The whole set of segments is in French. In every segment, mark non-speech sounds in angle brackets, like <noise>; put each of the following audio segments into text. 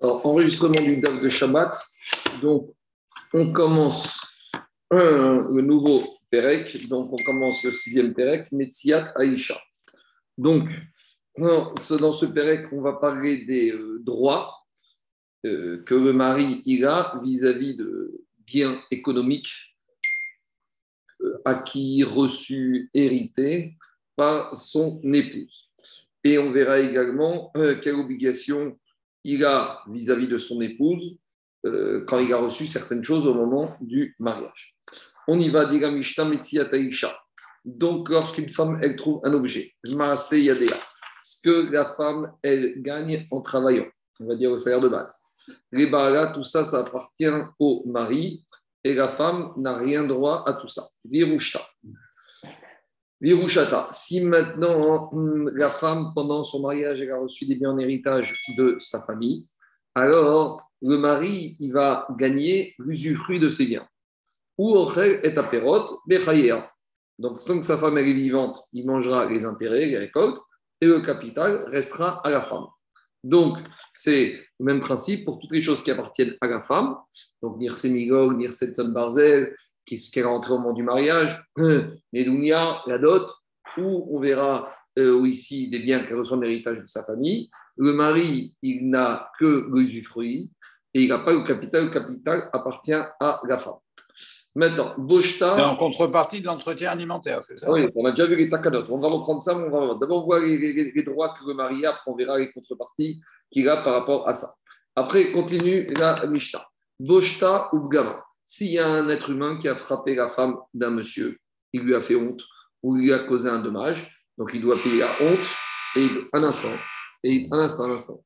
Enregistrement du DAF de Shabbat. Donc, on commence le nouveau Perek. Donc, on commence le sixième Perek, Metziat Aïcha. Donc, dans ce Perek, on va parler des euh, droits euh, que le mari a vis-à-vis de biens économiques euh, acquis, reçus, hérités par son épouse. Et on verra également quelle obligation il a vis-à-vis de son épouse euh, quand il a reçu certaines choses au moment du mariage. On y va, diga Mishta. Donc, lorsqu'une femme, elle trouve un objet, ce que la femme, elle gagne en travaillant, on va dire au salaire de base. Les tout ça, ça appartient au mari et la femme n'a rien droit à tout ça. Virushata, si maintenant hum, la femme, pendant son mariage, elle a reçu des biens en héritage de sa famille, alors le mari, il va gagner l'usufruit de ses biens. Ou est à Donc, tant que sa femme est vivante, il mangera les intérêts, les récoltes, et le capital restera à la femme. Donc, c'est le même principe pour toutes les choses qui appartiennent à la femme. Donc, Nir Semigog, Nir Setson Barzel, qui, est rentré au moment du mariage, Nedounia, la dot, où on verra euh, ici des biens qui reçoivent l'héritage de sa famille. Le mari, il n'a que l'usufruit et il n'a pas le capital. Le capital appartient à la femme. Maintenant, Boshta. en contrepartie de l'entretien alimentaire, c'est ça? Oui, on a déjà vu les takadot. On va reprendre ça, mais on va D'abord, voir les, droits que le mari a, après, on verra les contreparties qu'il a par rapport à ça. Après, continue la Mishnah. Boshta ou Bgama. S'il y a un être humain qui a frappé la femme d'un monsieur, il lui a fait honte ou lui a causé un dommage, donc il doit payer la honte et un instant, et un instant, un instant.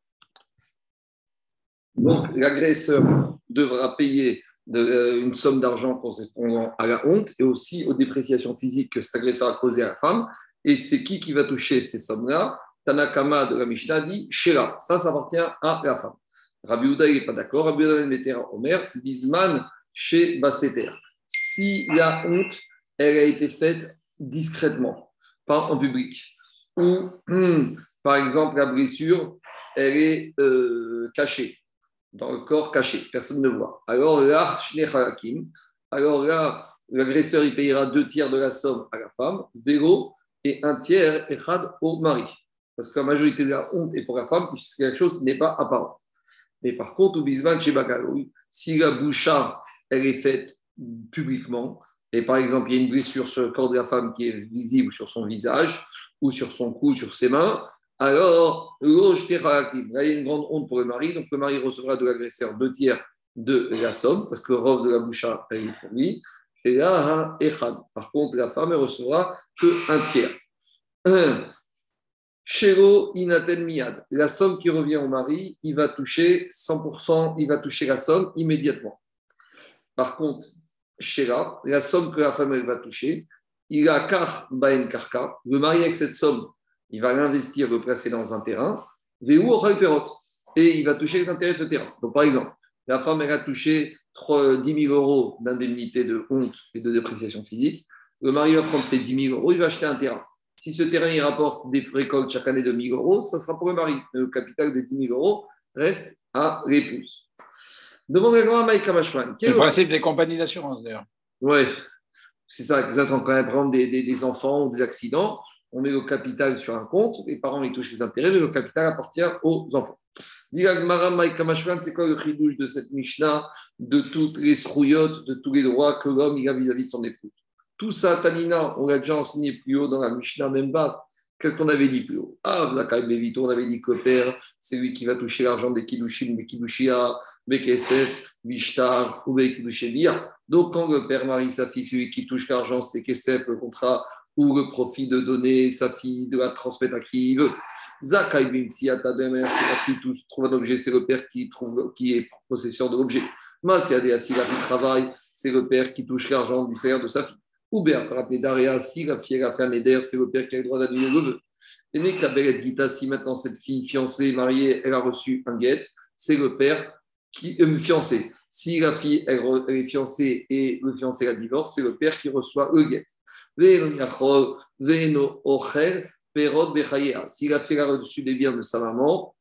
Donc l'agresseur devra payer euh, une somme d'argent correspondant à la honte et aussi aux dépréciations physiques que cet agresseur a causées à la femme. Et c'est qui qui va toucher ces sommes-là? Tanakama de la Mishnah dit Shera, ça, ça appartient à la femme. Rabbi Uda, il n'est pas d'accord. Rabbi Uda, il Omer, Bisman, chez Basseter. Si la honte, elle a été faite discrètement, pas en public, ou hmm, par exemple la blessure, elle est euh, cachée, dans le corps caché, personne ne voit. Alors là, alors l'agresseur il payera deux tiers de la somme à la femme, vélo, et un tiers au mari. Parce que la majorité de la honte est pour la femme, puisque quelque chose n'est pas apparent. Mais par contre, au Bisman, chez si la boucha elle est faite publiquement. Et par exemple, il y a une blessure sur le corps de la femme qui est visible sur son visage, ou sur son cou, sur ses mains. Alors, il y a une grande honte pour le mari. Donc, le mari recevra de l'agresseur deux tiers de la somme, parce que robe de la boucha est pour lui. Et là, par contre, la femme, elle recevra que un tiers. Shelo miyad. La somme qui revient au mari, il va toucher 100%, il va toucher la somme immédiatement. Par contre, Shera, la somme que la femme va toucher, il a car baen karka, le mari avec cette somme, il va l'investir, le placer dans un terrain, et il va toucher les intérêts de ce terrain. Donc, par exemple, la femme, elle a touché 10 000 euros d'indemnité de honte et de dépréciation physique. Le mari va prendre ces 10 000 euros, il va acheter un terrain. Si ce terrain, il rapporte des récoltes chaque année de 1 000 euros, ça sera pour le mari. Le capital des 10 000 euros reste à l'épouse. Demande à Mike Kamashman. Le principe des compagnies d'assurance, d'ailleurs. Oui, c'est ça. Vous êtes quand même des, des, des, enfants ou des accidents. On met le capital sur un compte, les parents ils touchent les intérêts, mais le capital appartient aux enfants. c'est quoi le chidouche de cette Mishnah, de toutes les srouillottes, de tous les droits que l'homme a vis-à-vis de son épouse? Tout ça, Tanina, on l'a déjà enseigné plus haut dans la Mishnah même bas. Qu'est-ce qu'on avait dit plus haut? Ah, Zakai Bevito, on avait dit que père, c'est lui qui va toucher l'argent des Kiddushin, des Kiddushia, Bekesef, Vishtar ou Bekiddushevia. Donc, quand le père marie sa fille, c'est lui qui touche l'argent, c'est Kesef, le contrat ou le profit de donner sa fille, de la transmettre à qui il veut. Zakai Bimtsiata, c'est la fille qui trouve un objet, c'est le père qui, trouve, qui est possesseur de l'objet. Masiadea, si la fille travaille, c'est le père qui touche l'argent du salaire de sa fille. Ou bien, Daria, si la fille a fait un éder, c'est le père qui a le droit d'annuler le vœu. Et mais Gita, si maintenant cette fille fiancée, mariée, elle a reçu un guet, c'est le père qui est euh, fiancé. Si la fille est fiancée et le fiancé a divorce, c'est le père qui reçoit le guet. Si la fille a reçu des biens de sa maman,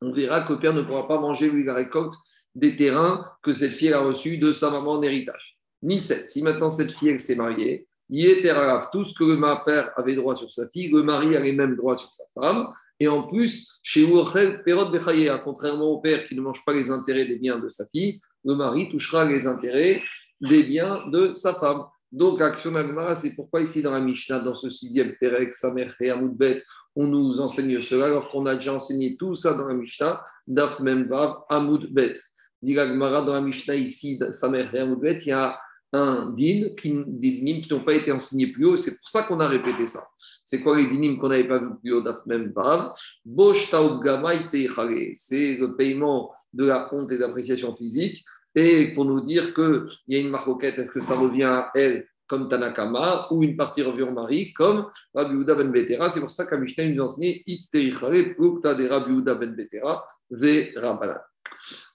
on verra que le père ne pourra pas manger, lui, la récolte des terrains que cette fille a reçus de sa maman en héritage. Ni 7. Si maintenant cette fille, elle s'est mariée. Tout ce que le père avait droit sur sa fille, le mari avait même droit sur sa femme. Et en plus, chez Urchel, Perot contrairement au père qui ne mange pas les intérêts des biens de sa fille, le mari touchera les intérêts des biens de sa femme. Donc, Action c'est pourquoi ici dans la Mishnah, dans ce sixième Perek, Samer et Amoudbet, on nous enseigne cela alors qu'on a déjà enseigné tout ça dans la Mishnah, Daf Memvav Amoudbet. Dit dans la Mishnah ici, Samer et Amoudbet, il y a un din, qui, dinim qui n'ont pas été enseignés plus haut, c'est pour ça qu'on a répété ça. C'est quoi les dinim qu'on n'avait pas vu plus haut Memvav Bosh c'est le paiement de la honte et de l'appréciation physique et pour nous dire qu'il y a une maroquette, est-ce que ça revient à elle comme Tanakama, ou une partie revient au mari, comme Rabbi Uda ben Betera? C'est pour ça qu'Amishnah nous enseigne Itzteichare, Plukta de Rabbi Uda ben Betera, Ve Rabbanan.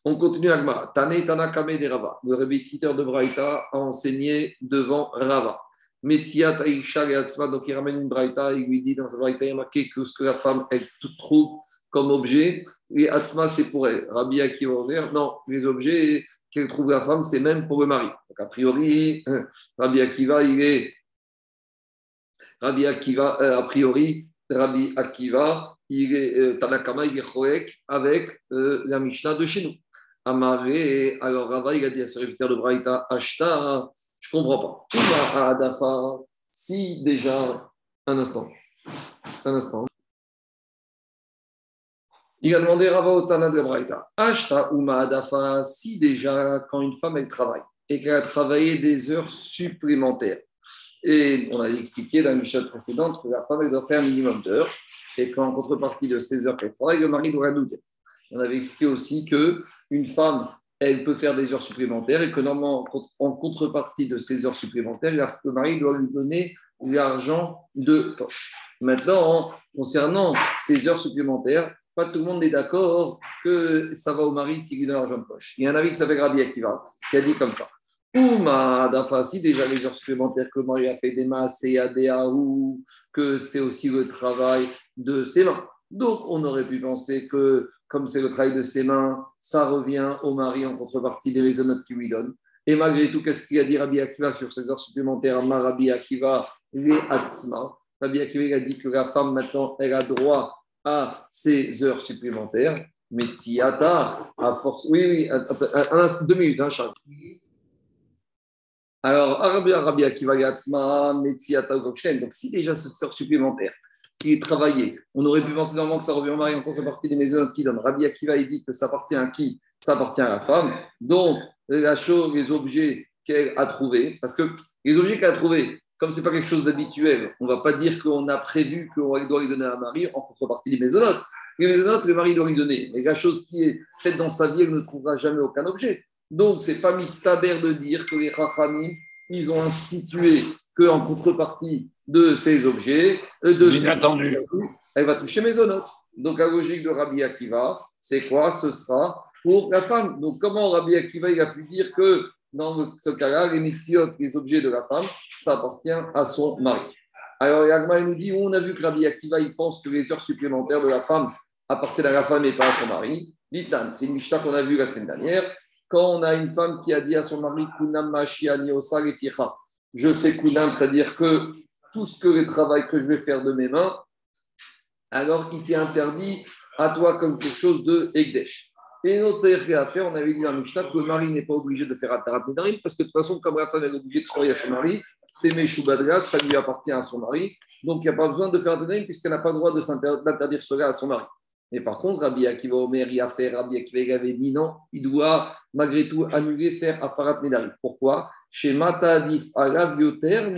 On continue avec Tane Tanakame de Rava. Le répétiteur de Braïta a enseigné devant Rava. Metziat Aisha et donc il ramène une Braïta et lui dit dans sa Braïta, il y a marqué que ce que la femme, elle trouve comme objet, et Atzma, c'est pour elle. Rabbi Akiva non, les objets, qu'elle trouve la femme, c'est même pour le mari. Donc, a priori, <clears throat> Rabbi Akiva, il est. Rabbi Akiva, euh, a priori, Rabbi Akiva, il est euh, Tanakama, il est avec euh, la Mishnah de chez nous. Amaré, alors Rava, il a dit à ce réviteur de Braïta, Ashta, je comprends pas. Adafa, si déjà, un instant, un instant. Il a demandé Rava Otana de Braïta, Ashta ou Adafa, si déjà, quand une femme elle travaille et qu'elle a travaillé des heures supplémentaires, et on a expliqué dans une précédente que la femme elle doit faire un minimum d'heures, et qu'en contrepartie de ces heures qu'elle travaille, le mari doit douter. On avait expliqué aussi que une femme, elle peut faire des heures supplémentaires et que normalement, en contrepartie de ces heures supplémentaires, le mari doit lui donner l'argent de poche. Maintenant, concernant ces heures supplémentaires, pas tout le monde est d'accord que ça va au mari s'il lui donne l'argent de poche. Il y a un avis qui s'appelle Rabbi qui a dit comme ça. Ou si déjà les heures supplémentaires que le mari a fait des masses et ou que c'est aussi le travail de ses mains. Donc, on aurait pu penser que, comme c'est le travail de ses mains, ça revient au mari en contrepartie des raisonnements qu'il lui donne. Et malgré tout, qu'est-ce qu'il a dit Rabbi Akiva sur ces heures supplémentaires? Rabbi Akiva, les Atzma. Rabbi Akiva a dit que la femme, maintenant, elle a droit à ces heures supplémentaires. Mais Tsiata, à force. Oui, oui, deux minutes, hein, Charles. Alors, Arabi Akiva Yatsma, Metsiata Donc, si déjà ce heures supplémentaire qui est travaillé, on aurait pu penser normalement que ça revient au mari en contrepartie des maisons qui donnent. Rabbi Akiva, il dit que ça appartient à qui? Ça appartient à la femme. Donc, la chose, les objets qu'elle a trouvés, parce que les objets qu'elle a trouvés, comme ce n'est pas quelque chose d'habituel, on ne va pas dire qu'on a prévu qu'on doit lui donner à un mari en contrepartie des maisonnotes. Les maisonnotes, le mari doit lui donner. Mais la chose qui est faite dans sa vie, elle ne trouvera jamais aucun objet. Donc, ce n'est pas mistaber de dire que les Rachamim, ils ont institué qu'en contrepartie de ces objets, euh, de Inattendu. elle va toucher maisonnotes. Donc, la logique de Rabbi Akiva, c'est quoi? Ce sera pour la femme. Donc, comment Rabbi Akiva il a pu dire que dans ce cas-là, les mixiotes, les objets de la femme, ça appartient à son mari? Alors, Yagma nous dit on a vu que Rabbi Akiva, il pense que les heures supplémentaires de la femme appartiennent à la femme et pas à son mari. c'est une Mishnah qu'on a vue la semaine dernière. Quand on a une femme qui a dit à son mari Kunam je fais Kunam, c'est-à-dire que tout ce que le travail que je vais faire de mes mains, alors il t'est interdit à toi comme quelque chose de Egdesh. Et notre à faire, on avait dit dans Mishnah que le mari n'est pas obligé de faire Atarat Nedarim, parce que de toute façon, comme la est obligée de travailler à son mari, c'est Meshubadras, ça lui appartient à son mari. Donc, il n'y a pas besoin de faire Nedarim, puisqu'elle n'a pas le droit d'interdire cela à son mari. Mais par contre, Rabbi Akiva Omer, il a fait, Rabbi Akiva avait dit non, il doit malgré tout annuler faire Afarat Nedarim. Pourquoi? Chez Matadif Yoter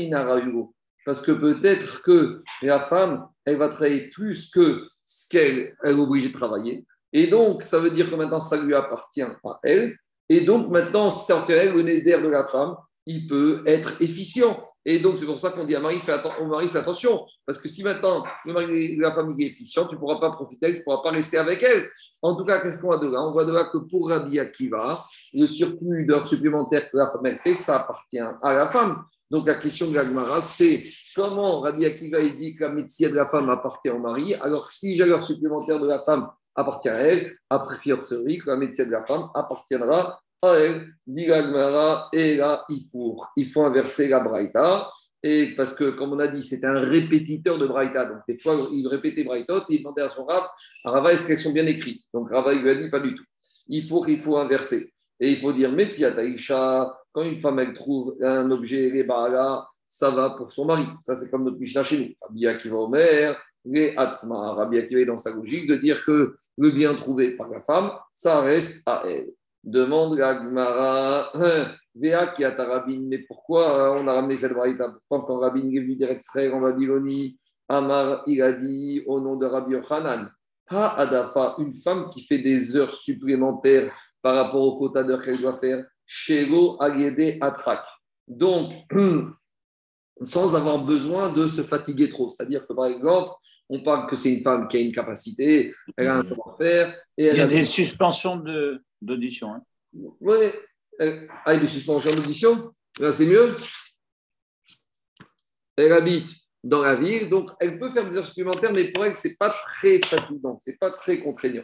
Parce que peut-être que la femme, elle va travailler plus que ce qu'elle est obligée de travailler. Et donc, ça veut dire que maintenant, ça lui appartient à elle. Et donc, maintenant, c'est elle, le d'air de la femme, il peut être efficient. Et donc, c'est pour ça qu'on dit à Marie, fais au mari, fais attention. Parce que si maintenant, le mari, la femme est efficient, tu ne pourras pas profiter, tu ne pourras pas rester avec elle. En tout cas, qu'est-ce qu'on voit de là? On voit de là que pour Rabbi Akiva, le surplus d'heures supplémentaires que la femme fait, ça appartient à la femme. Donc, la question de la c'est comment Rabbi Akiva dit que la médecine de la femme appartient au mari, alors si j'ai l'heure supplémentaire de la femme appartient à elle, après fiancerie, que la médecine de la femme appartiendra. Dit et là, il faut, il faut inverser la braïta. Et parce que, comme on a dit, c'était un répétiteur de Braïta. Donc, des fois, il répétait Braïtot et il demandait à son Rav, Rava, est-ce qu'elles sont bien écrites? Donc, Rava, il lui a dit, pas du tout. Il faut, il faut inverser. Et il faut dire, Metia Taïcha, quand une femme, trouve un objet, les ça va pour son mari. Ça, c'est comme notre Mishnah chez nous. Rabbi Akiva Omer, les Hatzma. Rabbi Akiva est dans sa logique de dire que le bien trouvé par la femme, ça reste à elle. Demande la Gemara, Véa qui a ta rabbin, mais pourquoi on a ramené cette braïta Pourquoi quand Rabin est venu d'Eretz en Babylonie, Amar, il a dit au nom de Rabbi Yochanan, Ha Adafa, une femme qui fait des heures supplémentaires par rapport au quota d'heures qu'elle doit faire, Shego Agede Atrak. Donc, <clears throat> sans avoir besoin de se fatiguer trop. C'est-à-dire que, par exemple, on parle que c'est une femme qui a une capacité, elle a un savoir-faire. Il y a, des suspensions d'audition. Hein. Oui, elle a des suspensions d'audition. Là, c'est mieux. Elle habite dans la ville, donc elle peut faire des heures supplémentaires, mais pour elle, ce n'est pas très fatigant, ce n'est pas très contraignant.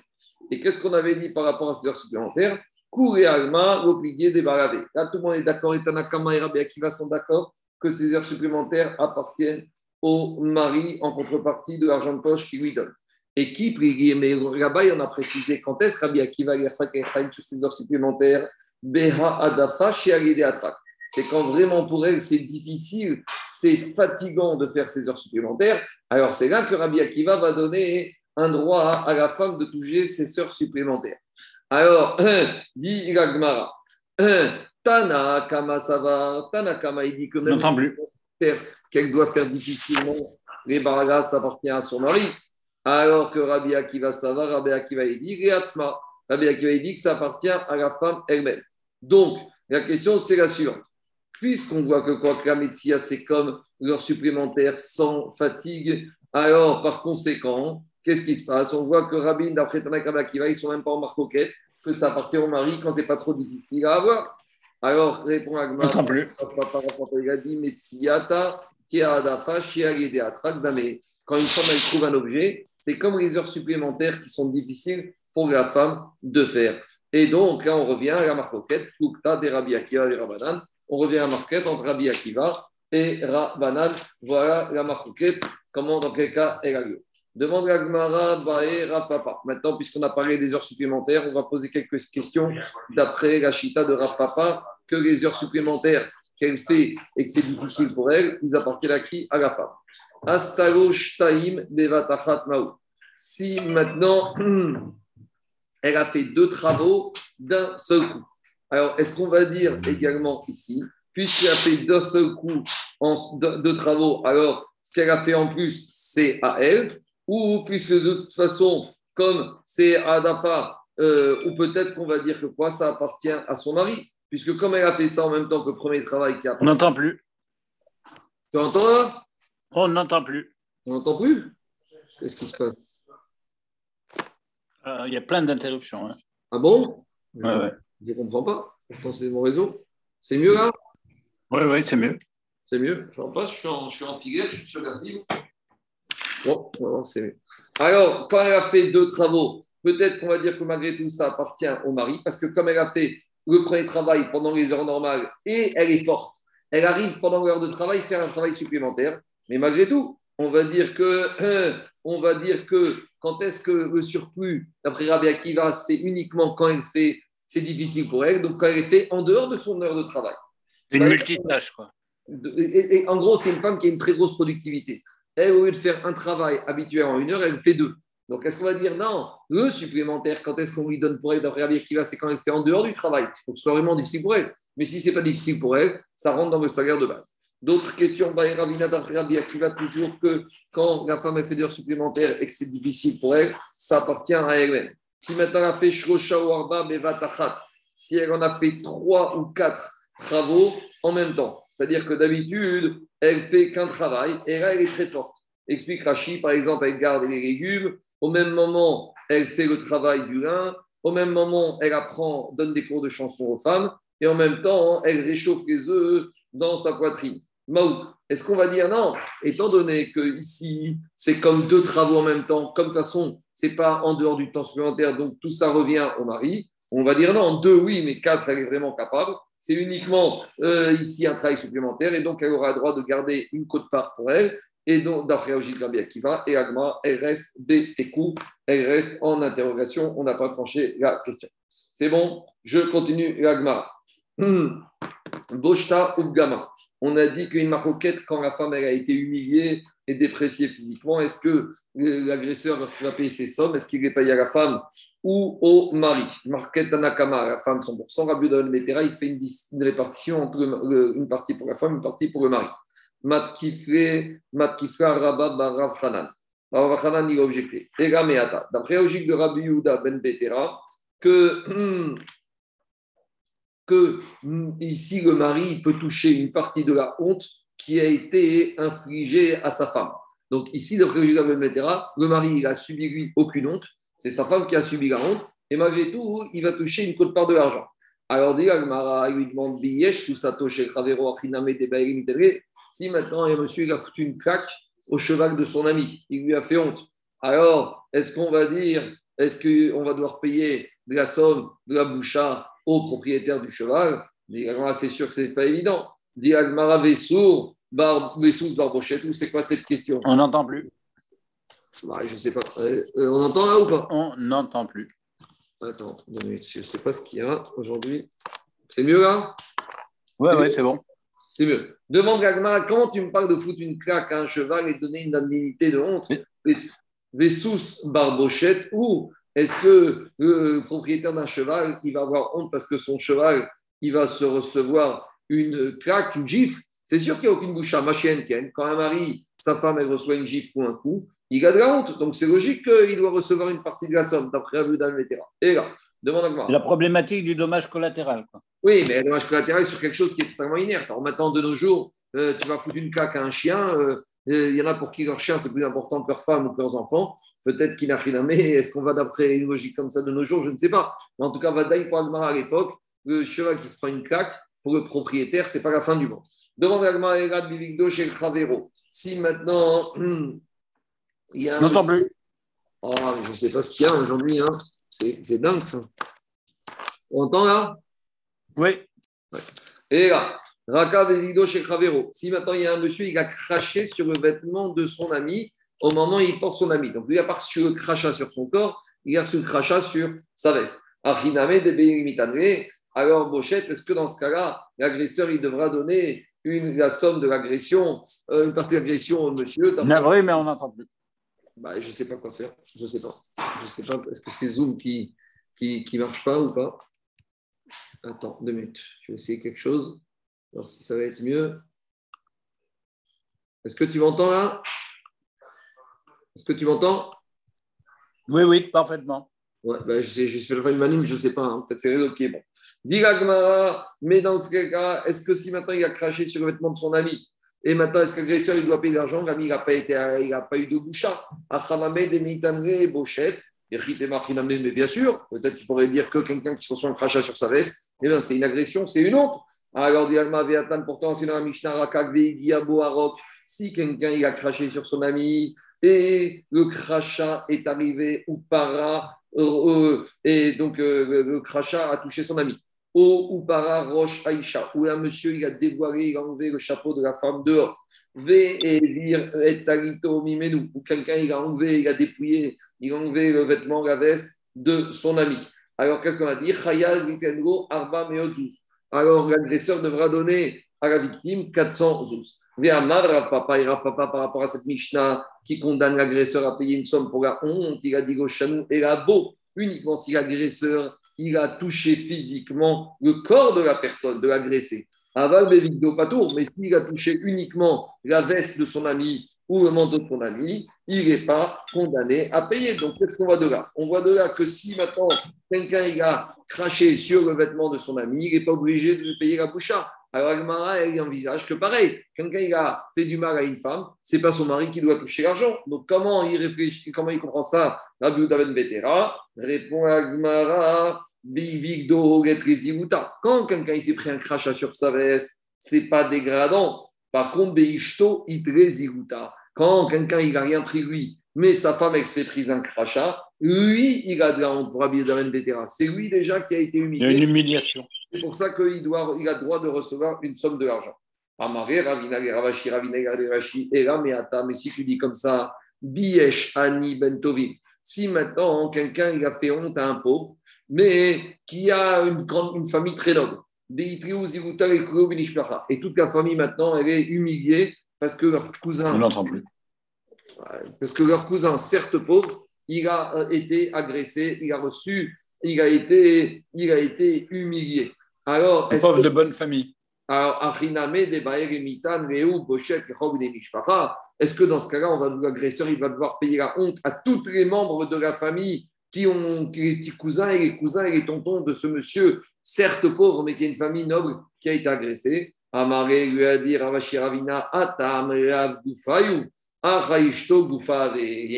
Et qu'est-ce qu'on avait dit par rapport à ces heures supplémentaires? Cour et Alma, l'obligé des Là, tout le monde est d'accord, et Tanakama et Rabbi Akiva sont d'accord que ces heures supplémentaires appartiennent au mari en contrepartie de l'argent de poche qu'il lui donne. Et qui prie Mais là-bas, il en a précisé quand est-ce Rabbi Akiva sur ces heures supplémentaires Beha Adafa C'est quand vraiment pour elle, c'est difficile, c'est fatigant de faire ces heures supplémentaires. Alors c'est là que Rabbi Akiva va donner un droit à la femme de toucher ses heures supplémentaires. Alors, <clears throat> dit Gagmara, <clears throat> Tana Kama Savar, Tana Kama, il dit que même qu'elle doit faire difficilement les baragas, appartient à son mari. Alors que Rabbi Akiva Savar, Rabbi Akiva, dit Rabbi Akiva, il dit que ça appartient à la femme elle-même. Donc, la question, c'est la suivante. Puisqu'on voit que quoi que la médecine, c'est comme leur supplémentaire sans fatigue, alors par conséquent, qu'est-ce qui se passe? On voit que Rabbi, d'après Tanakh Akiva, ils ne sont même pas en marcoquette, que ça appartient au mari quand c'est pas trop difficile à avoir. Alors, répond Agma, il a dit, quand une femme elle trouve un objet, c'est comme les heures supplémentaires qui sont difficiles pour la femme de faire. Et donc, là, on revient à la marquette, Tukta des Rabbi Akiva et Rabbanan. On revient à la marquette entre Rabbi Akiva et Rabbanan. Voilà la marquette, comment, dans quel cas elle a lieu. Demande à Gmara, Rapapa. Maintenant, puisqu'on a parlé des heures supplémentaires, on va poser quelques questions d'après la chita de Rapapa, que les heures supplémentaires qu'elle fait et que c'est difficile pour elle, ils appartiennent à qui? À la femme. Astalosh Taim Bevatachat Maou. Si maintenant, <clears throat> elle a fait deux travaux d'un seul coup. Alors, est-ce qu'on va dire également ici, puisqu'elle a fait d'un seul coup deux travaux, alors ce qu'elle a fait en plus, c'est à elle? Ou puisque de toute façon, comme c'est à Dafa, euh, ou peut-être qu'on va dire que quoi, ça appartient à son mari, puisque comme elle a fait ça en même temps que le premier travail qui a. On n'entend plus. Tu entends là? On n'entend plus. On n'entend plus? Qu'est-ce qui se passe? Euh, Il y a plein d'interruptions. Hein. Ah bon? Je ne comprends pas. Pourtant, c'est mon réseau. C'est mieux là? Oui, oui, c'est mieux. C'est mieux. Je ne pas, je suis en, je suis en filière, je suis sur la Bon, c'est Alors, quand elle a fait deux travaux, peut-être qu'on va dire que malgré tout, ça appartient au mari, parce que comme elle a fait le premier travail pendant les heures normales et elle est forte, elle arrive pendant l'heure de travail faire un travail supplémentaire. Mais malgré tout, on va dire que, <clears throat> on va dire que quand est-ce que le surplus, d'après Rabbi Akiva, c'est uniquement quand elle fait, c'est difficile pour elle, donc quand elle est fait en dehors de son heure de travail. Une multitâche, quoi. et, en gros, c'est une femme qui a une très grosse productivité elle, au lieu de faire un travail habituel en une heure, elle fait deux. Donc, est-ce qu'on va dire non Le supplémentaire, quand est-ce qu'on lui donne pour elle d'après qui va, c'est quand elle fait en dehors du travail. Il faut que ce soit vraiment difficile pour elle. Mais si ce n'est pas difficile pour elle, ça rentre dans le salaire de base. D'autres questions, Ravina d'après qui va toujours que quand la femme fait des heures supplémentaires et que c'est difficile pour elle, ça appartient à elle-même. Si maintenant elle a fait Shrosha ou Arba, si elle en a fait trois ou quatre travaux en même temps, c'est-à-dire que d'habitude, elle fait qu'un travail et là, elle est très forte. Explique Rachi, par exemple, elle garde les légumes. Au même moment, elle fait le travail du lin. Au même moment, elle apprend, donne des cours de chanson aux femmes. Et en même temps, elle réchauffe les œufs dans sa poitrine. Maou, Est-ce qu'on va dire non? Étant donné que ici, c'est comme deux travaux en même temps, comme de toute façon, c'est pas en dehors du temps supplémentaire, donc tout ça revient au mari. On va dire non, deux oui, mais quatre, elle est vraiment capable. C'est uniquement euh, ici un travail supplémentaire et donc elle aura le droit de garder une côte part pour elle. Et donc, d'après Ogil qui va, et Agma, elle reste des elle reste en interrogation. On n'a pas tranché la question. C'est bon, je continue l'Agma. Hmm. Boshta Ubgama on a dit qu'une maroquette, quand la femme elle a été humiliée et dépréciée physiquement, est-ce que l'agresseur, lorsqu'il va payer ses sommes, est-ce qu'il les paye à la femme ou au mari? Marquette Anakama, la femme 100%, Rabbi Metera, il fait une, répartition entre une partie pour la femme, une partie pour le mari. Matkifre, Rabba Barav Hanan. Barav Hanan, il a objecté. D'après la logique de Rabbi Yuda Ben Betera, que hmm, que mm, ici le mari peut toucher une partie de la honte qui a été infligée à sa femme. Donc ici, d'après le mari il a subi lui aucune honte, c'est sa femme qui a subi la honte, et malgré tout, il va toucher une cote part de l'argent. Alors, dit il lui demande si maintenant un monsieur il a foutu une claque au cheval de son ami, il lui a fait honte. Alors, est-ce qu'on va dire, est-ce qu'on va devoir payer de la somme de la boucha au propriétaire du cheval, c'est sûr que ce n'est pas évident. Dit Agmara Vessour, Barbochette, ou c'est quoi cette question? On n'entend plus. Bah, je ne sais pas. Euh, euh, on entend là ou pas? On n'entend plus. Attends, deux minutes. Je ne sais pas ce qu'il y a aujourd'hui. C'est mieux là? Ouais, ouais, c'est bon. C'est mieux. Demande Agmara, comment tu me parles de foutre une claque à un cheval et donner une indemnité de honte? Vessous Barbochette ou est-ce que le propriétaire d'un cheval, il va avoir honte parce que son cheval, il va se recevoir une claque, une gifle? C'est sûr qu'il n'y a aucune bouche à ma chienne. Quand un mari, sa femme, elle reçoit une gifle ou un coup, il a de la honte. Donc c'est logique qu'il doit recevoir une partie de la somme, d'après Abu Vetera. Et là, demande à. La problématique du dommage collatéral. Oui, mais le dommage collatéral sur quelque chose qui est totalement inerte. Alors maintenant, de nos jours, euh, tu vas foutre une claque à un chien. Euh, il y en a pour qui leur chien, c'est plus important que leur femme ou que leurs enfants. Peut-être qu'il a mais est-ce qu'on va d'après une logique comme ça de nos jours? Je ne sais pas. Mais en tout cas, Vadaï pour Agmara à l'époque, le cheval qui se prend une claque, pour le propriétaire, ce n'est pas la fin du monde. Demande Agmara Bivigdo chez Kravero. Si maintenant, <clears throat> il y a. Un... plus. Oh, je ne sais pas ce qu'il y a aujourd'hui. Hein. C'est dingue ça. On entend là? Oui. Et là, Raka Bivigdo chez Kravero. Si maintenant il y a un monsieur, il a craché sur le vêtement de son ami au moment où il porte son ami. Donc, lui, a pas reçu le crachat sur son corps, il a reçu le crachat sur sa veste. Alors, Bochette, est-ce que dans ce cas-là, l'agresseur, il devra donner une, la somme de l'agression, euh, une partie de l'agression au monsieur? Vrai, mais on n'entend plus. Bah, je ne sais pas quoi faire. Je ne sais pas. Je sais pas. Est-ce que c'est Zoom qui ne qui, marche pas ou pas? Attends, deux minutes. Je vais essayer quelque chose. Alors, si ça va être mieux. Est-ce que tu m'entends là? Est-ce que tu m'entends? Oui, oui, parfaitement. Ouais, ben, je sais, je fais le mais je ne sais pas. Hein. Peut-être c'est réseau qui est bon. Mais dans ce cas, est-ce que si maintenant il a craché sur le vêtement de son ami, et maintenant est-ce que l'agresseur il doit payer l'argent, l'ami il n'a pas, été, il pas eu de boucha des bochettes, mais bien sûr, peut-être qu'il pourrait dire que quelqu'un qui se reçoit un crachat sur sa veste, eh bien, c'est une agression, c'est une honte. Alors, dit Alma pourtant, c'est dans la Mishnah Rakak Si quelqu'un a craché sur son ami, et le crachat est arrivé ou para, euh, euh, et donc euh, le crachat a touché son ami. Ou para roche Aïcha, où un monsieur il a dévoilé, il a enlevé le chapeau de la femme dehors. Ve et vir et talito mimenu, ou quelqu'un il a enlevé, il a dépouillé, il a enlevé le vêtement, la veste de son ami. Alors qu'est-ce qu'on a dit? Arba Alors l'agresseur devra donner à la victime 400 zouz. Papa, papa, par rapport à cette Mishnah qui condamne l'agresseur à payer une somme pour la honte, il a dit Goshanou et la beau, uniquement si l'agresseur il a touché physiquement le corps de la personne, de l'agressé. Aval Patour, mais s'il a touché uniquement la veste de son ami ou le manteau de son ami, il n'est pas condamné à payer. Donc, qu'est-ce qu'on voit de là? On voit de là que si maintenant quelqu'un a craché sur le vêtement de son ami, il n'est pas obligé de payer la boucha. Alors Agmara, elle envisage que pareil, quelqu'un il a fait du mal à une femme, c'est pas son mari qui doit toucher l'argent. Donc comment il réfléchit, comment il comprend ça? Rabbi Daven Betera répond Agmara, Bivigdo Quand quelqu'un s'est pris un crachat sur sa veste, c'est pas dégradant Par contre, Beishto Idreziguta, quand quelqu'un il n'a rien pris lui, mais sa femme elle s'est prise un crachat, lui il a de la honte pour Abidaven Betera. C'est lui déjà qui a été humilié. Une humiliation. C'est pour ça qu'il doit, il a le droit de recevoir une somme de l'argent. Amaré, Ravina, Ravashi, Ravina, Ravashi, et là, mais si tu dis comme ça, Biesh, Ani, Bentovim, si maintenant quelqu'un il a fait honte à un pauvre, mais qui a une, grande, une famille très noble, et toute la famille maintenant, elle est humiliée parce que leur cousin. On n'entend plus. Parce que leur cousin, certes pauvre, il a euh, été agressé, il a reçu, il a été, il a été humilié. Alors, est pauvre de bonne famille. Alors, est-ce que dans ce cas-là, l'agresseur il va devoir payer la honte à tous les membres de la famille qui ont les petits cousins et les cousins et les tontons de ce monsieur, certes pauvre, mais qui a une famille noble qui a été agressée Amaré lui a dit Ravina Atam Il y a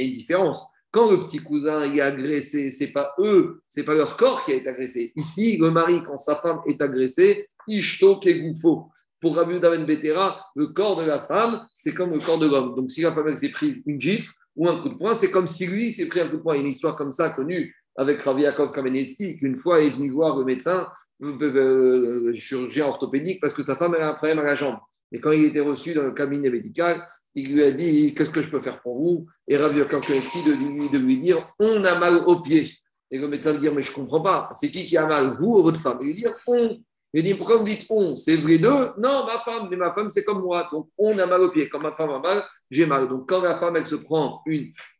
une différence. Quand le petit cousin est agressé, c'est pas eux, c'est pas leur corps qui a été agressé. Ici, le mari, quand sa femme est agressée, Ishto Kegoufo. Pour Rabbi Daven Betera, le corps de la femme, c'est comme le corps de l'homme. Donc, si la femme s'est prise une gifle ou un coup de poing, c'est comme si lui s'est pris un coup de poing. Il y a une histoire comme ça connue avec Ravi Yaakov Kamenetsky, qu'une fois est venu voir le médecin, le chirurgien orthopédique, parce que sa femme a un problème à la jambe. Et quand il était reçu dans le cabinet médical, il lui a dit Qu'est-ce que je peux faire pour vous? Et Ravi Yaakov de lui, de lui dire On a mal au pied. Et le médecin lui dit Mais je ne comprends pas, c'est qui qui a mal, vous ou votre femme? Il lui dit On. Il dit Pourquoi vous dites on? C'est les deux Non, ma femme, mais ma femme, c'est comme moi. Donc, on a mal au pied. Quand ma femme a mal, j'ai mal. Donc, quand la femme, elle se prend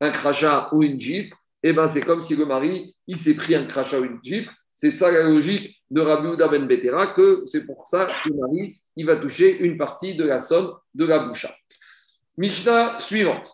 un crachat ou une gifle, eh ben, c'est comme si le mari, il s'est pris un crachat ou une gifle. C'est ça la logique de Rabbi Ouda Ben Betera, que c'est pour ça que le mari, il va toucher une partie de la somme de la boucha. Mishnah suivante.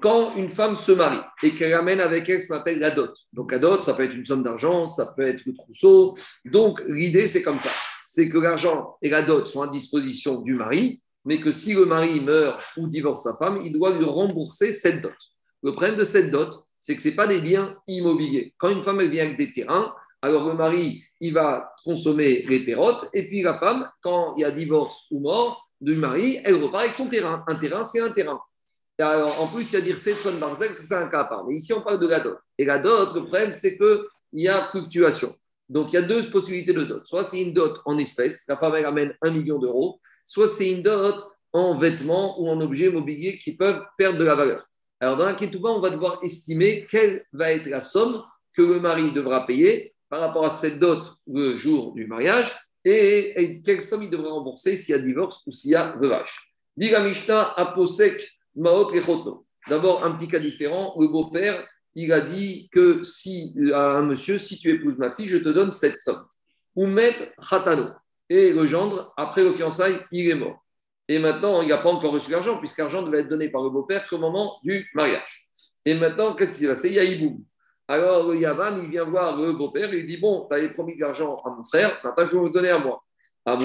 Quand une femme se marie et qu'elle amène avec elle ce qu'on appelle la dot. Donc la dot, ça peut être une somme d'argent, ça peut être le trousseau. Donc l'idée, c'est comme ça. C'est que l'argent et la dot sont à disposition du mari, mais que si le mari meurt ou divorce sa femme, il doit lui rembourser cette dot. Le problème de cette dot, c'est que ce n'est pas des biens immobiliers. Quand une femme vient avec des terrains, alors le mari, il va consommer les pérotes, et puis la femme, quand il y a divorce ou mort du mari, elle repart avec son terrain. Un terrain, c'est un terrain. alors, en plus, il y a dire Setson Barzek, c'est un cas à part. Mais ici, on parle de la dot. Et la dot, le problème, c'est qu'il y a fluctuation. Donc, il y a deux possibilités de dot. Soit c'est une dot en espèces, la femme, elle amène un million d'euros, soit c'est une dot en vêtements ou en objets mobiliers qui peuvent perdre de la valeur. Alors, dans la Ketouba, on va devoir estimer quelle va être la somme que le mari devra payer par rapport à cette dot le jour du mariage et, quelle somme il devrait rembourser s'il y a divorce ou s'il y a veuvage? Mishnah aposek maot D'abord, un petit cas différent. Le beau-père, il a dit que si à un monsieur, si tu épouses ma fille, je te donne cette somme. Ou met khatano. Et le gendre, après le fiançailles, il est mort. Et maintenant, il n'a pas encore reçu l'argent, puisque l'argent devait être donné par le beau-père qu'au moment du mariage. Et maintenant, qu'est-ce qui s'est passé? Il y a Iboum. Alors, le Yavam, il vient voir le beau-père, il dit Bon, tu avais promis de l'argent à mon frère, maintenant il faut me donner à moi. Le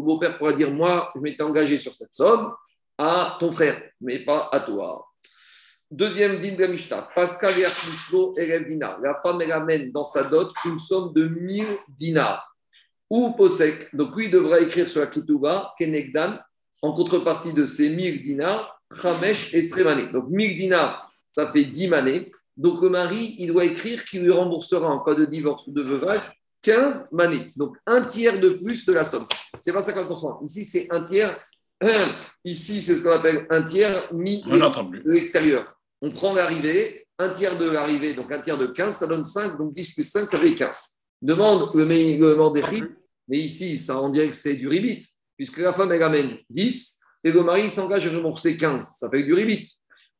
beau-père pourra dire Moi, je m'étais engagé sur cette somme à ton frère, mais pas à toi. Deuxième din de Mishnah, Pascal et dinar. La femme, elle amène dans sa dot une somme de 1000 dinars. Ou Posek, donc lui devra écrire sur la Kituba, Kenegdan, en contrepartie de ces 1000 dinars, Ramesh et Sremane. Donc 1000 dinars, ça fait 10 manées. Donc le mari, il doit écrire qu'il lui remboursera en cas de divorce ou de veuvage 15 manées. Donc un tiers de plus de la somme. C'est pas 50%. Ici, c'est un tiers. Ici, c'est ce qu'on appelle un tiers mis de l'extérieur on prend l'arrivée, un tiers de l'arrivée, donc un tiers de 15, ça donne 5, donc 10 plus 5, ça fait 15. Demande le, le mais ici, ça on dirait que c'est du ribit, puisque la femme, elle amène 10, et le mari s'engage à rembourser 15, ça fait du ribit.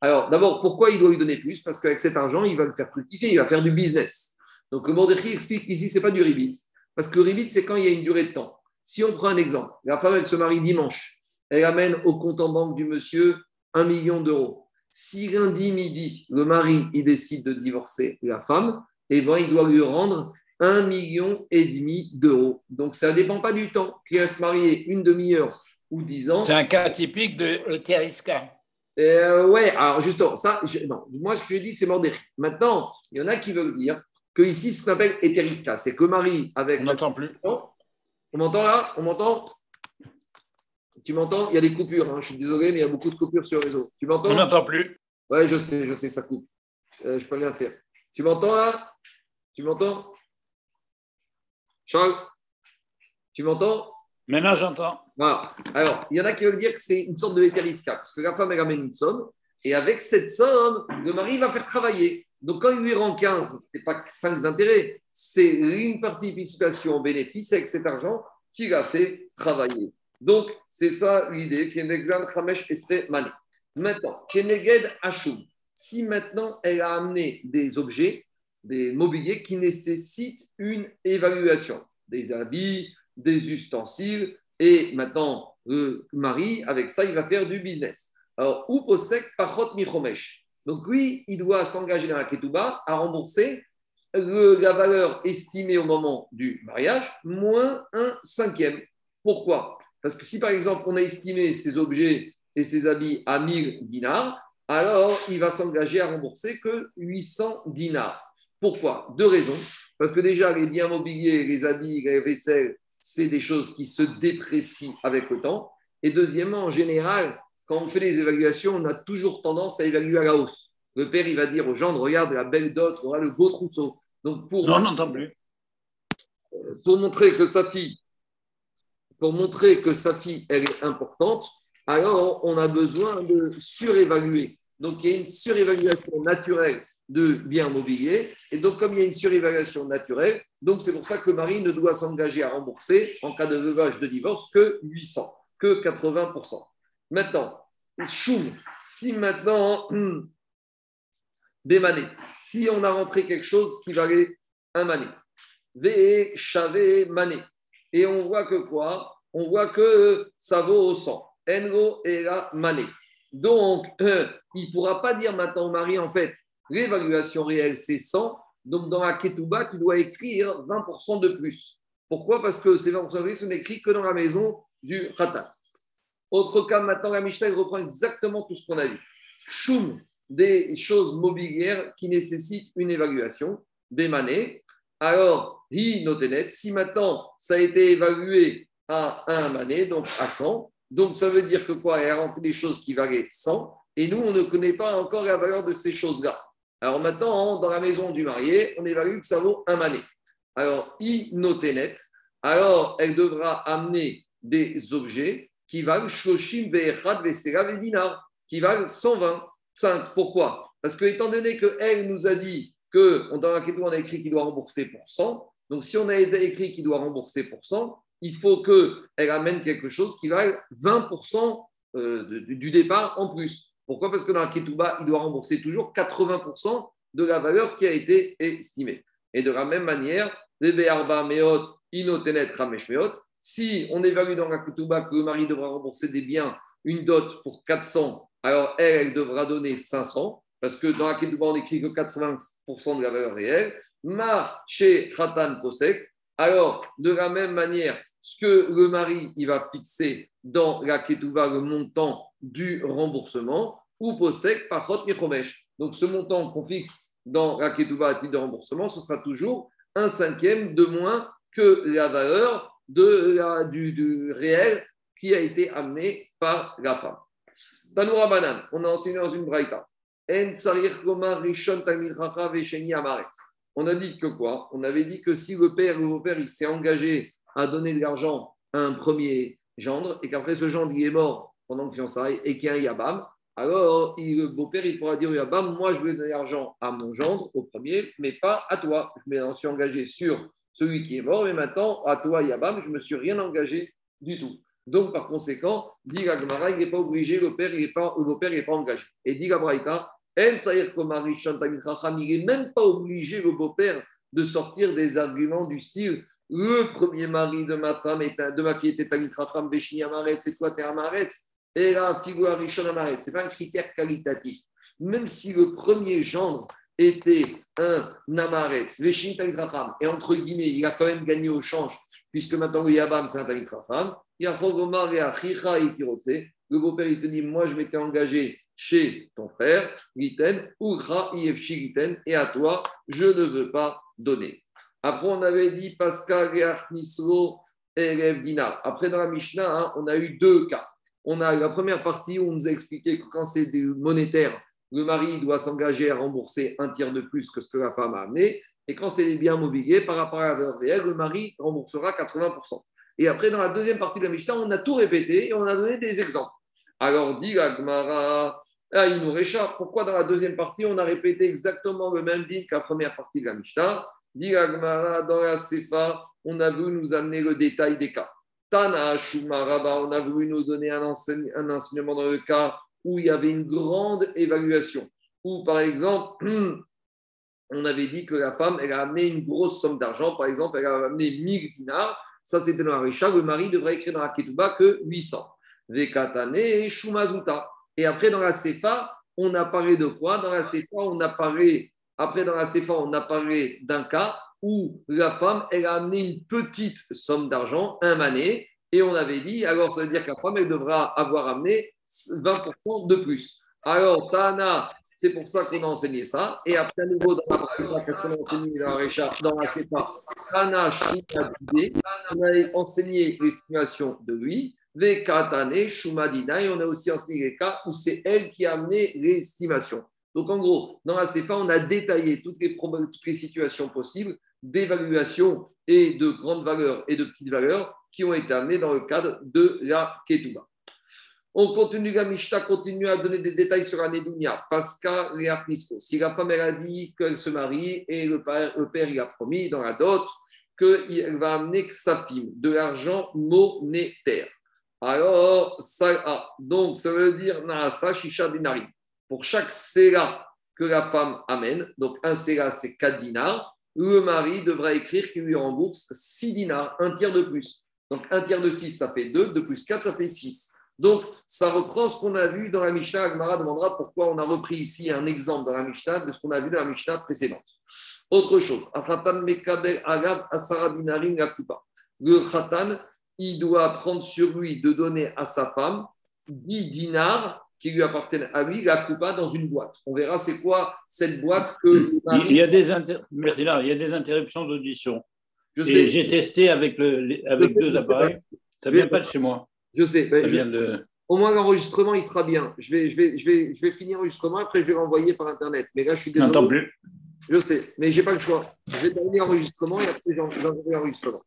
Alors, d'abord, pourquoi il doit lui donner plus? Parce qu'avec cet argent, il va le faire fructifier, il va faire du business. Donc, le Mordechri explique qu'ici, ce n'est pas du ribit. Parce que le ribit, c'est quand il y a une durée de temps. Si on prend un exemple, la femme, elle se marie dimanche, elle amène au compte en banque du monsieur un million d'euros. Si lundi midi, le mari il décide de divorcer la femme, eh ben, il doit lui rendre un million et demi d'euros. Donc ça ne dépend pas du temps. Qu'il reste marié une demi-heure ou dix ans. C'est un cas typique de l'Eterisca. Euh, ouais, alors justement, ça, non, moi ce que je dis, c'est mort Maintenant, il y en a qui veulent dire que ici, ce qu'on appelle c'est que Marie, avec. On n'entend plus. On m'entend là? On m'entend? Tu m'entends? Il y a des coupures, hein. je suis désolé, mais il y a beaucoup de coupures sur le réseau. Tu m'entends? On n'entend plus. Ouais, je sais, je sais, ça coupe. Euh, je peux rien faire. Tu m'entends là? Tu m'entends? Charles Tu m'entends? Maintenant, j'entends. Voilà. Alors, il y en a qui veulent dire que c'est une sorte de hétérisca, parce que la femme, elle amène une somme, et avec cette somme, le mari va faire travailler. Donc, quand il lui rend 15, ce n'est pas 5 d'intérêt, c'est une participation au bénéfice avec cet argent qu'il a fait travailler. Donc, c'est ça l'idée. Maintenant, Keneged Hashum. Si maintenant elle a amené des objets, des mobiliers qui nécessitent une évaluation, des habits, des ustensiles, et maintenant le mari, avec ça, il va faire du business. Alors, ou posek pachot michomesh? Donc lui, il doit s'engager dans la ketouba à rembourser la valeur estimée au moment du mariage, moins un cinquième. Pourquoi? Parce que si par exemple on a estimé ces objets et ses habits à 1000 dinars, alors il va s'engager à rembourser que 800 dinars. Pourquoi? Deux raisons. Parce que déjà, les biens mobiliers, les habits, les vaisselles, c'est des choses qui se déprécient avec le temps. Et deuxièmement, en général, quand on fait les évaluations, on a toujours tendance à évaluer à la hausse. Le père, il va dire aux gens, regarde la belle dot, aura le beau trousseau. Donc pour, non, plus. Pour montrer que sa fille, pour montrer que sa fille, elle est importante, alors on a besoin de surévaluer. Donc il y a une surévaluation naturelle de biens mobiliers. Et donc, comme il y a une surévaluation naturelle, donc c'est pour ça que Marie ne doit s'engager à rembourser en cas de veuvage de divorce que 800, que 80%. Maintenant, si maintenant, des manées, si on a rentré quelque chose qui valait un mané, ve, chavé, mané, et on voit que quoi? On voit que ça vaut au 100. Engo et la mané. Donc, <clears throat> il ne pourra pas dire maintenant au mari, en fait, l'évaluation réelle, c'est 100. Donc, dans la Ketouba, tu dois écrire 20% de plus. Pourquoi? Parce que ces 20% de plus sont écrits que dans la maison du Khatan. Autre cas, maintenant, la Mishnah reprend exactement tout ce qu'on a vu. Choum, des choses mobilières qui nécessitent une évaluation, des manées. Alors, hi notenet, si maintenant ça a été évalué à un mané, donc à 100, donc ça veut dire que quoi? Elle a rentré des choses qui valaient 100, et nous, on ne connaît pas encore la valeur de ces choses-là. Alors maintenant, dans la maison du marié, on évalue que ça vaut un mané. Alors, i notenet, alors elle devra amener des objets qui valent Shloshim Be'echad Vesera qui valent 125. Pourquoi? Parce que, étant donné qu'elle nous a dit que dans la on a écrit qu'il doit rembourser pour 100, donc si on a écrit qu'il doit rembourser pour 100, il faut qu'elle amène quelque chose qui vaille 20% euh, du départ en plus. Pourquoi? Parce que dans la Ketouba, il doit rembourser toujours 80% de la valeur qui a été estimée. Et de la même manière, Meot, Inotenet Ramesh si on évalue dans la Ketouba que le mari devra rembourser des biens, une dot pour 400, alors elle, elle devra donner 500, parce que dans la Ketouba, on écrit que 80% de la valeur réelle. Ma chez Khatan Kosek, alors de la même manière, ce que le mari il va fixer dans la Ketouba, le montant du remboursement, ou Posek Pachot Michomesh. Donc ce montant qu'on fixe dans la Ketouba à titre de remboursement, ce sera toujours un cinquième de moins que la valeur de du, réel qui a été amené par la femme. Tanoura Banan, on a enseigné dans une braïta. On a dit que quoi? On avait dit que si le père ou le beau-père il s'est engagé à donner de l'argent à un premier gendre et qu'après ce gendre il est mort pendant le fiançailles et qu'il y a un Yabam, alors le beau-père il pourra dire au Yabam Moi je vais donner l'argent à mon gendre au premier, mais pas à toi. Je me suis engagé sur celui qui est mort, mais maintenant, à toi, Yabam, je ne me suis rien engagé du tout. Donc, par conséquent, dit la il n'est pas obligé, le père, il est pas, n'est pas engagé. Et dit la Braïta, il n'est même pas obligé, le beau-père, de sortir des arguments du style le premier mari de ma femme, de ma fille était Tamit Racham, Veshni Amaret, c'est toi, t'es Amaret, et la figure Rishon Amaret. Ce n'est pas un critère qualitatif. Même si le premier gendre était un Namaretz, et entre guillemets, il a quand même gagné au change, puisque maintenant le Yabam, c'est un Tamit Racham, le beau-père, il te dit, moi, je m'étais engagé chez ton frère, Ifshi Riten, et à toi, je ne veux pas donner. Après, on avait dit Pascal Nisro et Dinar. Après, dans la Mishnah, hein, on a eu deux cas. On a la première partie où on nous a expliqué que quand c'est monétaire, le mari doit s'engager à rembourser un tiers de plus que ce que la femme a amené. Et quand c'est des biens mobiliers, par rapport à la valeur réelle, le mari remboursera 80%. Et après, dans la deuxième partie de la Mishnah, on a tout répété et on a donné des exemples. Alors, dit Agmara, il nous réchappe. Pourquoi dans la deuxième partie, on a répété exactement le même dit que la première partie de la Mishnah? Dit Agmara, dans la Sefa, on a voulu nous amener le détail des cas. Shumaraba, on a voulu nous donner un, enseignement dans le cas où il y avait une grande évaluation. Ou par exemple, <clears throat> on avait dit que la femme, elle a amené une grosse somme d'argent. Par exemple, elle a amené 1000 dinars. Ça, c'était dans la Récha. Le mari devrait écrire dans la Ketouba que 800. Vekatane et Shumazuta. Et après, dans la Sefa, on a parlé de quoi? Dans la Sefa, on a parlé, après, dans la Sefa, on a parlé d'un cas où la femme, elle a amené une petite somme d'argent, un mané, et on avait dit, alors ça veut dire que la femme, elle devra avoir amené 20% de plus. Alors, Tana, c'est pour ça qu'on a enseigné ça. Et après, à nouveau, dans la qu'est-ce qu'on a enseigné dans la dans la Tana, on a enseigné l'estimation de lui. Vekatane, Shumadina, et on a aussi enseigné les cas où c'est elle qui a amené l'estimation. Donc, en gros, dans la CEPA, on a détaillé toutes les, situations possibles d'évaluation et de grandes valeurs et de petites valeurs qui ont été amenées dans le cadre de la Ketouba. On continue, la Mishnah continue à donner des détails sur la. Pascal Nisco. Si la femme elle a dit qu'elle se marie et le père, le il a promis dans la dot qu'elle va amener que sa fille de l'argent monétaire. Alors, ça, ah, donc ça veut dire Naasa Shisha Dinari. Pour chaque séla que la femme amène, donc un séla c'est 4 dinars, le mari devra écrire qu'il lui rembourse 6 dinars, un tiers de plus. Donc un tiers de 6, ça fait 2, 2 plus 4, ça fait 6. Donc ça reprend ce qu'on a vu dans la Mishnah. Agmara demandera pourquoi on a repris ici un exemple dans la Mishnah de ce qu'on a vu dans la Mishnah précédente. Autre chose, le khatan, il doit prendre sur lui de donner à sa femme 10 dinars qui lui appartiennent à lui, la coupa dans une boîte. On verra c'est quoi cette boîte que. Il y a des, il y a des interruptions d'audition. Je sais. J'ai testé avec, le, avec deux appareils. Ça ne vient pas de chez moi. Je sais. Au moins, l'enregistrement, il sera bien. Je vais, je vais, je vais, je vais finir l'enregistrement, après, je vais l'envoyer par Internet. Mais là, je suis désolé. N'entends plus. Je sais, mais je n'ai pas le choix. Je vais terminer l'enregistrement et après, j'enverrai l'enregistrement.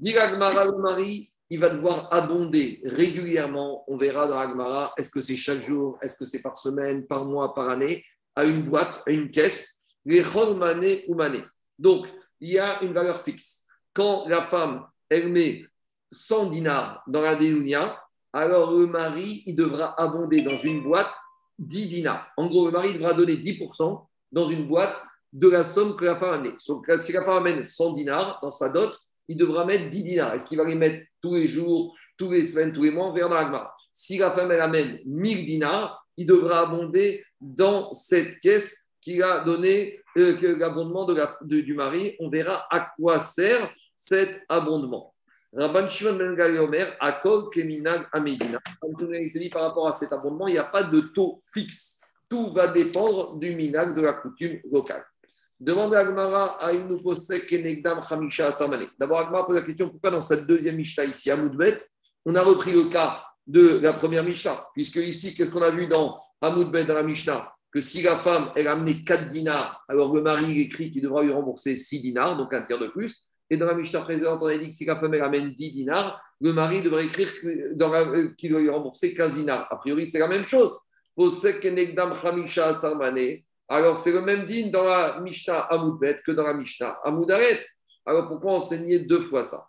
Le mari, il va devoir abonder régulièrement. On verra dans Agmara, est-ce que c'est chaque jour, est-ce que c'est par semaine, par mois, par année, à une boîte, à une caisse, les ou mané. Donc, il y a une valeur fixe. Quand la femme, elle met 100 dinars dans la déunia, alors le mari, il devra abonder dans une boîte 10 dinars. En gros, le mari devra donner 10% dans une boîte de la somme que la femme a amenée. si la femme amène 100 dinars dans sa dot, il devra mettre 10 dinars. Est-ce qu'il va les mettre tous les jours, tous les semaines, tous les mois? On verra Si la femme elle amène 1000 dinars, il devra abonder dans cette caisse qu'il a donné, euh, l'abondement du mari. On verra à quoi sert cet abondement. Rabban Shimon Ben Omer, Akol Keminag Amedina. Par rapport à cet abondement, il n'y a pas de taux fixe. Tout va dépendre du minag de la coutume locale. Demande à Agmara à Kenegdam Hamisha Asamane. D'abord, Agmara pose la question pourquoi dans cette deuxième Mishnah ici à Moudbet, on a repris le cas de la première Mishnah? Puisque ici, qu'est-ce qu'on a vu dans Hamoudbet, dans la Mishnah? Que si la femme, elle a amené 4 dinars, alors le mari écrit qu'il devra lui rembourser 6 dinars, donc un tiers de plus. Et dans la Mishnah précédente, on a dit que si la femme elle amène 10 dinars, le mari devrait écrire euh, qu'il doit lui rembourser 15 dinars. A priori, c'est la même chose. Alors, c'est le même din dans la Mishnah Amoudbet que dans la Mishnah Amoudaref. Alors, pourquoi enseigner deux fois ça?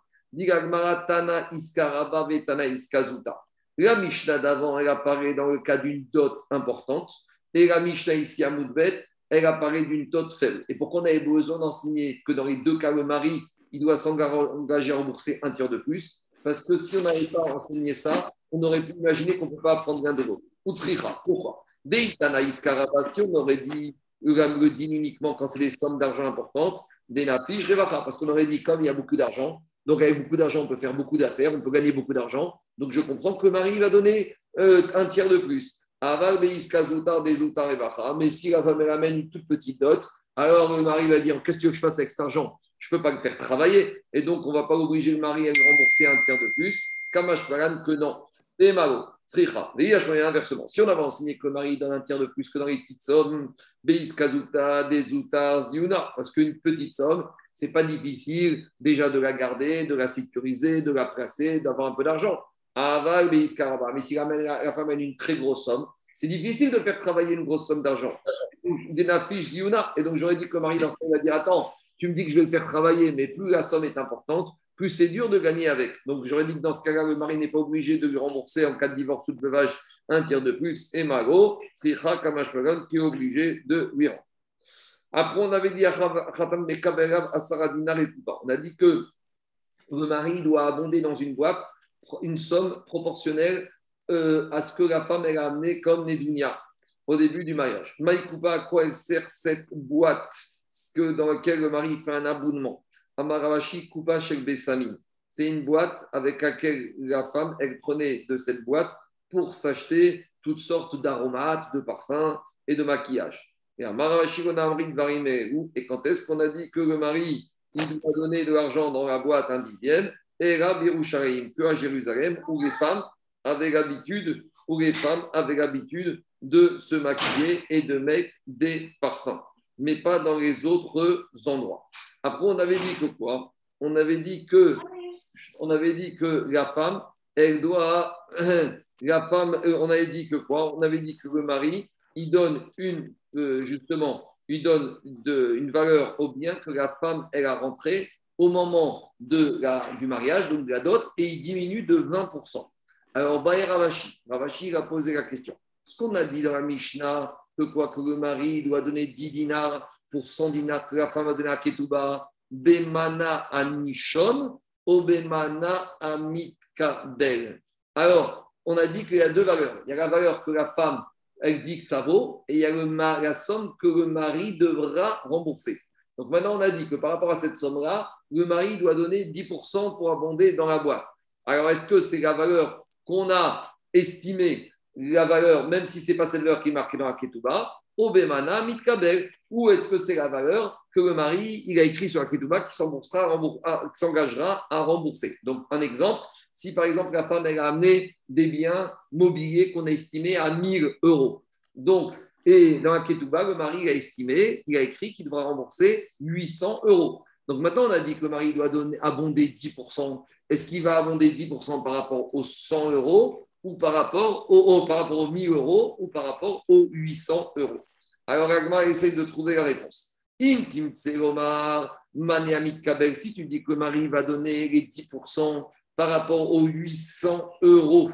La Mishnah d'avant, elle apparaît dans le cas d'une dot importante. Et la Mishnah ici Amoudbet, elle apparaît d'une dot faible. Et pourquoi on avait besoin d'enseigner que dans les deux cas, le mari il doit s'engager à rembourser un tiers de plus? Parce que si on n'avait pas enseigné ça, on aurait pu imaginer qu'on ne peut pas apprendre l'un de l'autre. Pourquoi? Si on aurait dit le din uniquement quand c'est des sommes d'argent importantes, des nafish, des parce qu'on aurait dit comme il y a beaucoup d'argent, donc avec beaucoup d'argent, on peut faire beaucoup d'affaires, on peut gagner beaucoup d'argent. Donc je comprends que Marie va donner euh, un tiers de plus. Aval des mais si la femme elle amène une toute petite dot, Alors le mari va dire Qu'est-ce que tu veux que je fasse avec cet argent? Je ne peux pas le faire travailler. Et donc, on ne va pas obliger le mari à lui rembourser un tiers de plus. Kamash que non. Et malo. Inversement, si on avait enseigné que le mari donne un tiers de plus que dans les petites sommes, Beis Kazuta, Desuta, Ziuna, parce qu'une petite somme, c'est pas difficile déjà de la garder, de la sécuriser, de la placer, d'avoir un peu d'argent. Aval, Beis Karaba. Mais si la, femme a une très grosse somme, c'est difficile de faire travailler une grosse somme d'argent. Et donc j'aurais dit que le mari dans ce cas va dire Attends, tu me dis que je vais le faire travailler, mais plus la somme est importante, plus c'est dur de gagner avec. Donc j'aurais dit que dans ce cas-là, le mari n'est pas obligé de lui rembourser en cas de divorce ou de veuvage un tiers de plus. Et Mago, Kamashmagan, qui est obligé de lui rendre. Après, on avait dit à On a dit que le mari doit abonder dans une boîte une somme proportionnelle euh, à ce que la femme elle a amené comme Nedunia au début du mariage. Maïkoupa, à quoi elle sert cette boîte dans laquelle le mari fait un abonnement Amaravashi Besami. C'est une boîte avec laquelle la femme, elle prenait de cette boîte pour s'acheter toutes sortes d'aromates, de parfums et de maquillage. Et Amaravashi Et quand est-ce qu'on a dit que le mari, il doit donner de l'argent dans la boîte un dixième Et là, que à Jérusalem, où les femmes avaient l'habitude, où les femmes avaient l'habitude de se maquiller et de mettre des parfums, mais pas dans les autres endroits. Après, on avait dit que quoi? On avait dit que, on avait dit que la femme, elle doit, <coughs> la femme, euh, on avait dit que quoi? On avait dit que le mari, il donne une, euh, justement, il donne une valeur au bien que la femme, elle a rentré au moment de la, du mariage, donc de la dot, et il diminue de 20%. Alors, Bayer Ravashi, Ravashi, il a posé la question. Ce qu'on a dit dans la Mishnah, que quoi que le mari doit donner 10 dinars pour 100 dinars que la femme a donné à Ketouba, Bemana Anishon, Obemana Amikadel. Alors, on a dit qu'il y a deux valeurs. Il y a la valeur que la femme, elle dit que ça vaut, et il y a le, la somme que le mari devra rembourser. Donc maintenant, on a dit que par rapport à cette somme-là, le mari doit donner 10% pour abonder dans la boîte. Alors, est-ce que c'est la valeur qu'on a estimée la valeur, même si ce n'est pas cette valeur qui est marquée dans la Ketouba, Obemana Mitkabel, ou est-ce que c'est la valeur que le mari il a écrit sur la Ketouba qui s'engagera à rembourser? Donc, un exemple, si par exemple la femme a amené des biens mobiliers qu'on a estimés à 1000 euros, donc, et dans la Ketouba, le mari a estimé, il a écrit qu'il devra rembourser 800 euros. Donc maintenant, on a dit que le mari doit abonder 10%. Est-ce qu'il va abonder 10% par rapport aux 100 euros? Ou par rapport, au, par rapport aux 1000 euros ou par rapport aux 800 euros. Alors, Agma essaye de trouver la réponse. Intim Kabel, si tu dis que Marie va donner les 10% par rapport aux 800 euros,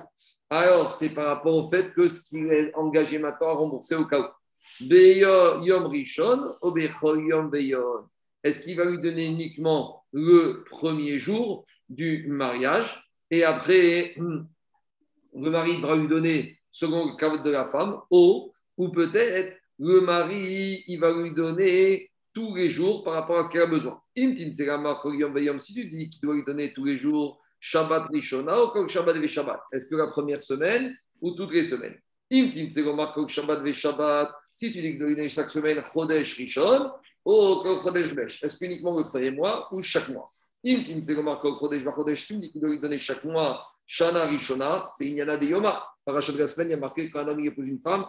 alors c'est par rapport au fait que ce qu'il est engagé maintenant à rembourser au cas où. Est-ce qu'il va lui donner uniquement le premier jour du mariage et après, hmm, le mari devra lui donner, selon le cas de la femme, ou peut-être le mari, il va lui donner tous les jours par rapport à ce qu'elle a besoin. Si tu dis qu'il doit lui donner tous les jours Shabbat Rishona ou Shabbat Shabbat, est-ce que la première semaine ou toutes les semaines? Shabbat Shabbat, si tu dis qu'il doit lui donner chaque semaine Chodesh Rishon ou Chodesh Besh, est-ce qu'uniquement le premier mois ou chaque mois? Si tu dis qu'il doit lui donner chaque mois Shana Rishona, c'est Inyana de Yoma. Parachat de la semaine, il y a marqué qu'un homme épouse une femme,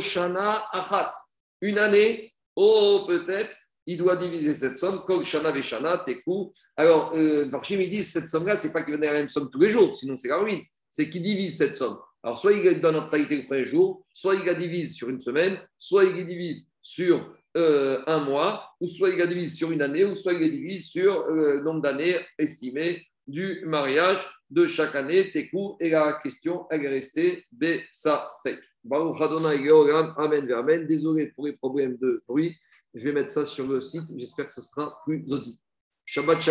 Shana Achat. Une année, oh, peut-être, il doit diviser cette somme, Kol Shana Veshana, Tekou. Alors, euh, Varchim, ils disent cette somme-là, c'est pas qu'il donne la même somme tous les jours, sinon c'est la ruine. C'est qu'il divise cette somme. Alors, soit il donne en totalité le premier jour, soit il la divise sur une semaine, soit il la divise sur euh, un mois, ou soit il la divise sur une année, ou soit il la divise sur euh, le nombre d'années estimées du mariage de chaque année, Tekou, et la question, elle est restée Adonai Amen, Amen. Désolé pour les problèmes de bruit. Je vais mettre ça sur le site. J'espère que ce sera plus audible. Shabbat Shalom.